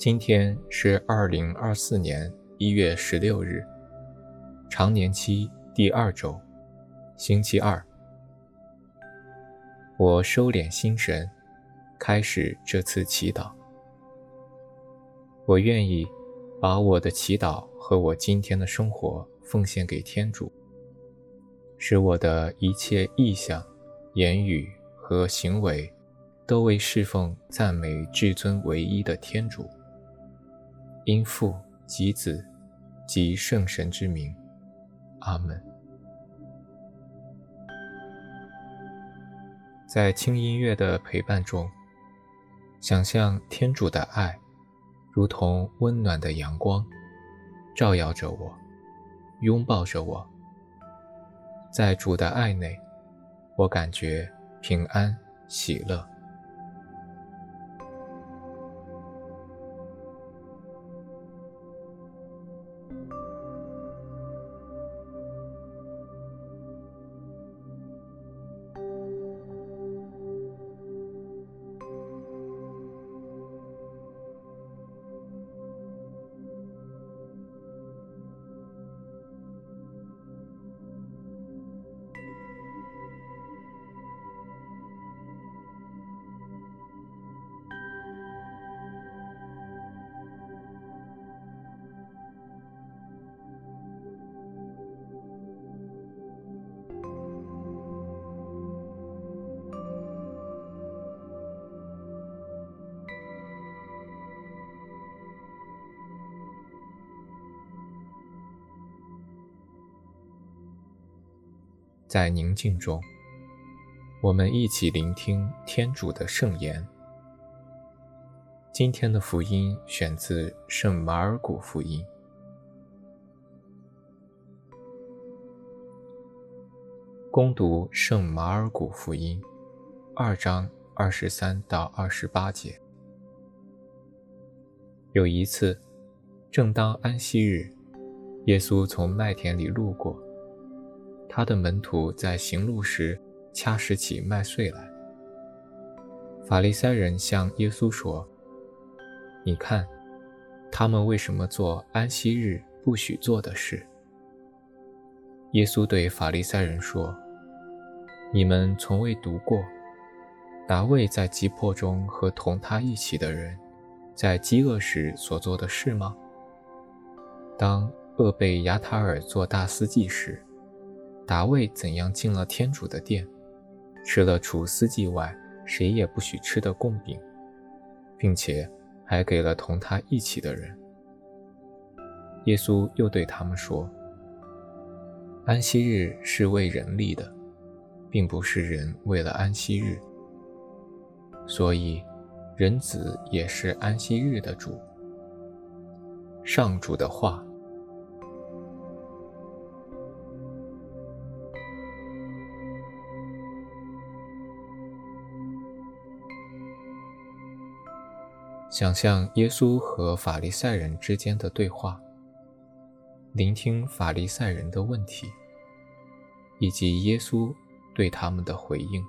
今天是二零二四年一月十六日，常年期第二周，星期二。我收敛心神，开始这次祈祷。我愿意把我的祈祷和我今天的生活奉献给天主，使我的一切意向、言语和行为都为侍奉赞美至尊唯一的天主。因父及子及圣神之名，阿门。在轻音乐的陪伴中，想象天主的爱，如同温暖的阳光，照耀着我，拥抱着我。在主的爱内，我感觉平安喜乐。在宁静中，我们一起聆听天主的圣言。今天的福音选自圣马尔谷福音。恭读圣马尔谷福音，二章二十三到二十八节。有一次，正当安息日，耶稣从麦田里路过。他的门徒在行路时掐拾起麦穗来。法利赛人向耶稣说：“你看，他们为什么做安息日不许做的事？”耶稣对法利赛人说：“你们从未读过达味在急迫中和同他一起的人在饥饿时所做的事吗？当厄贝亚塔尔做大司祭时。”达味怎样进了天主的殿，吃了除司祭外谁也不许吃的供饼，并且还给了同他一起的人。耶稣又对他们说：“安息日是为人立的，并不是人为了安息日。所以，人子也是安息日的主。”上主的话。想象耶稣和法利赛人之间的对话，聆听法利赛人的问题，以及耶稣对他们的回应。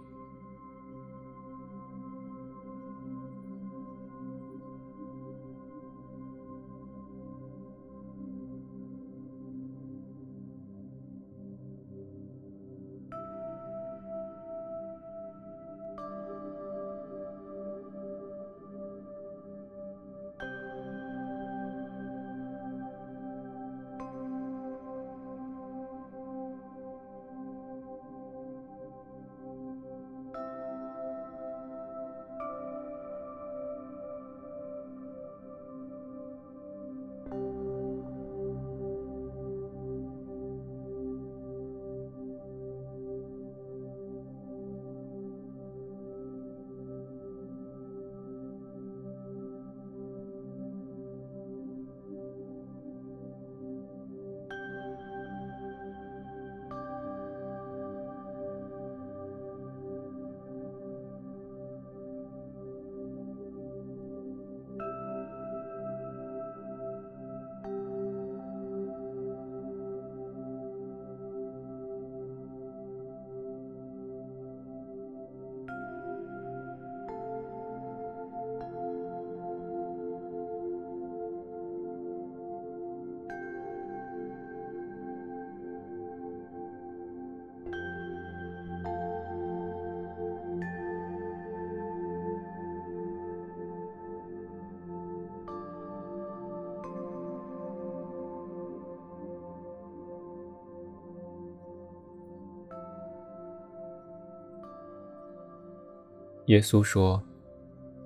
耶稣说：“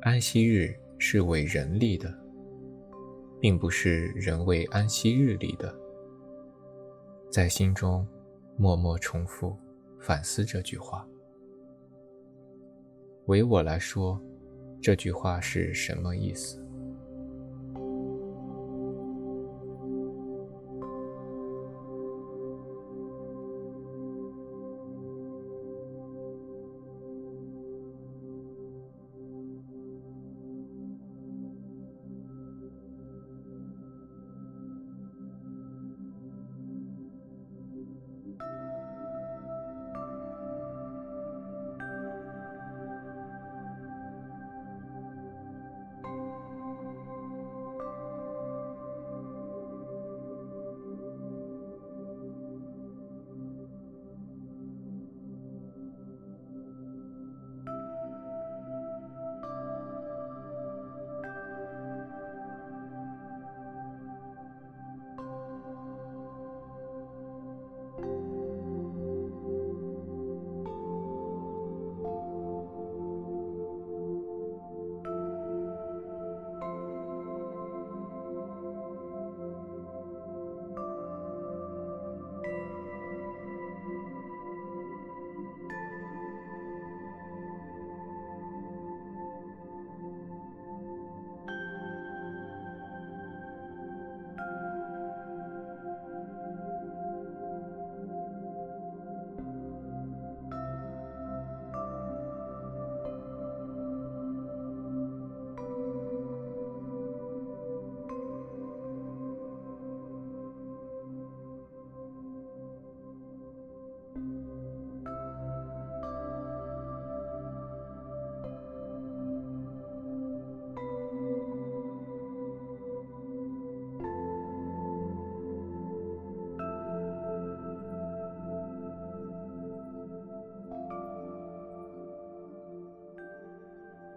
安息日是为人立的，并不是人为安息日立的。”在心中默默重复反思这句话。为我来说，这句话是什么意思？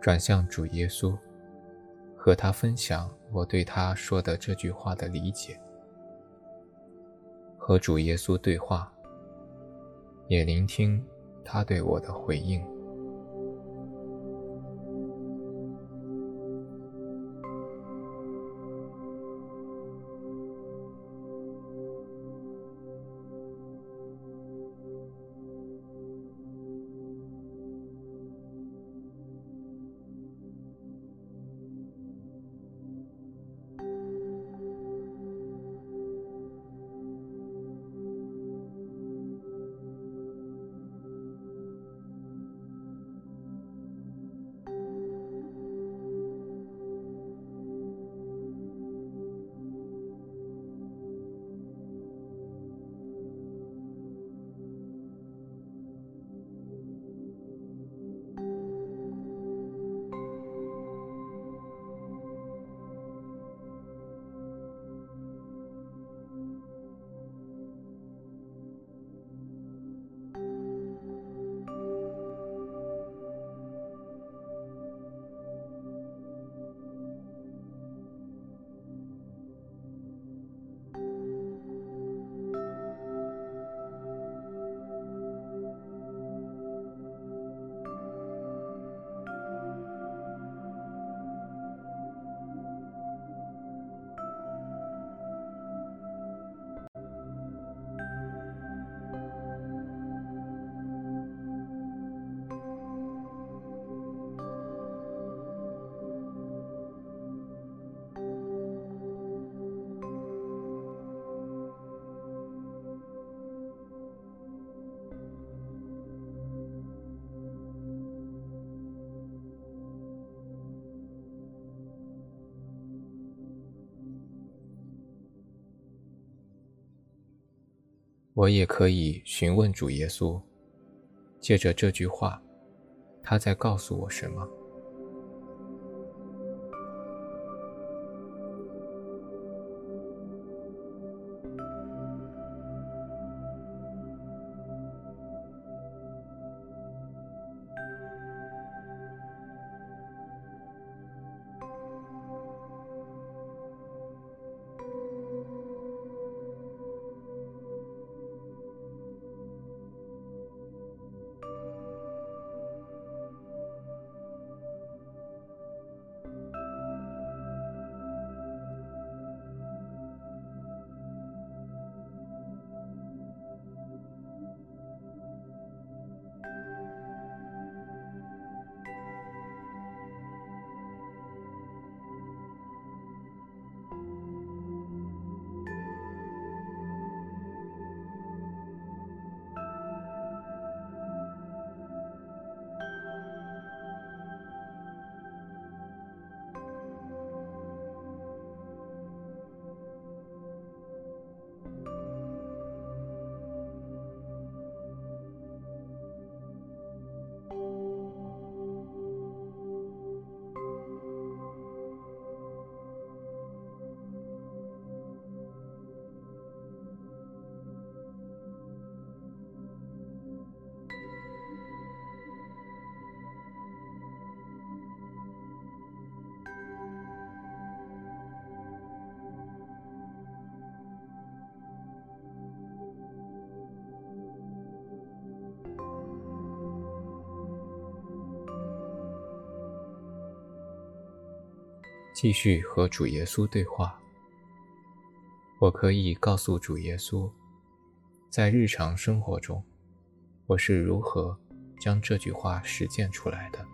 转向主耶稣，和他分享我对他说的这句话的理解，和主耶稣对话，也聆听他对我的回应。我也可以询问主耶稣，借着这句话，他在告诉我什么？继续和主耶稣对话。我可以告诉主耶稣，在日常生活中，我是如何将这句话实践出来的。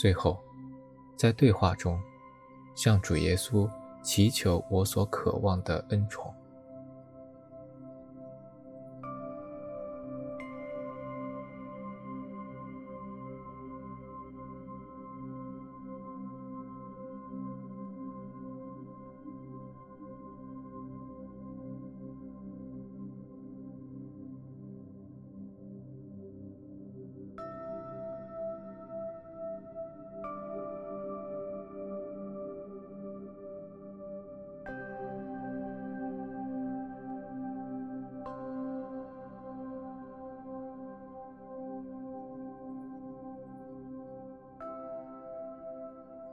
最后，在对话中，向主耶稣祈求我所渴望的恩宠。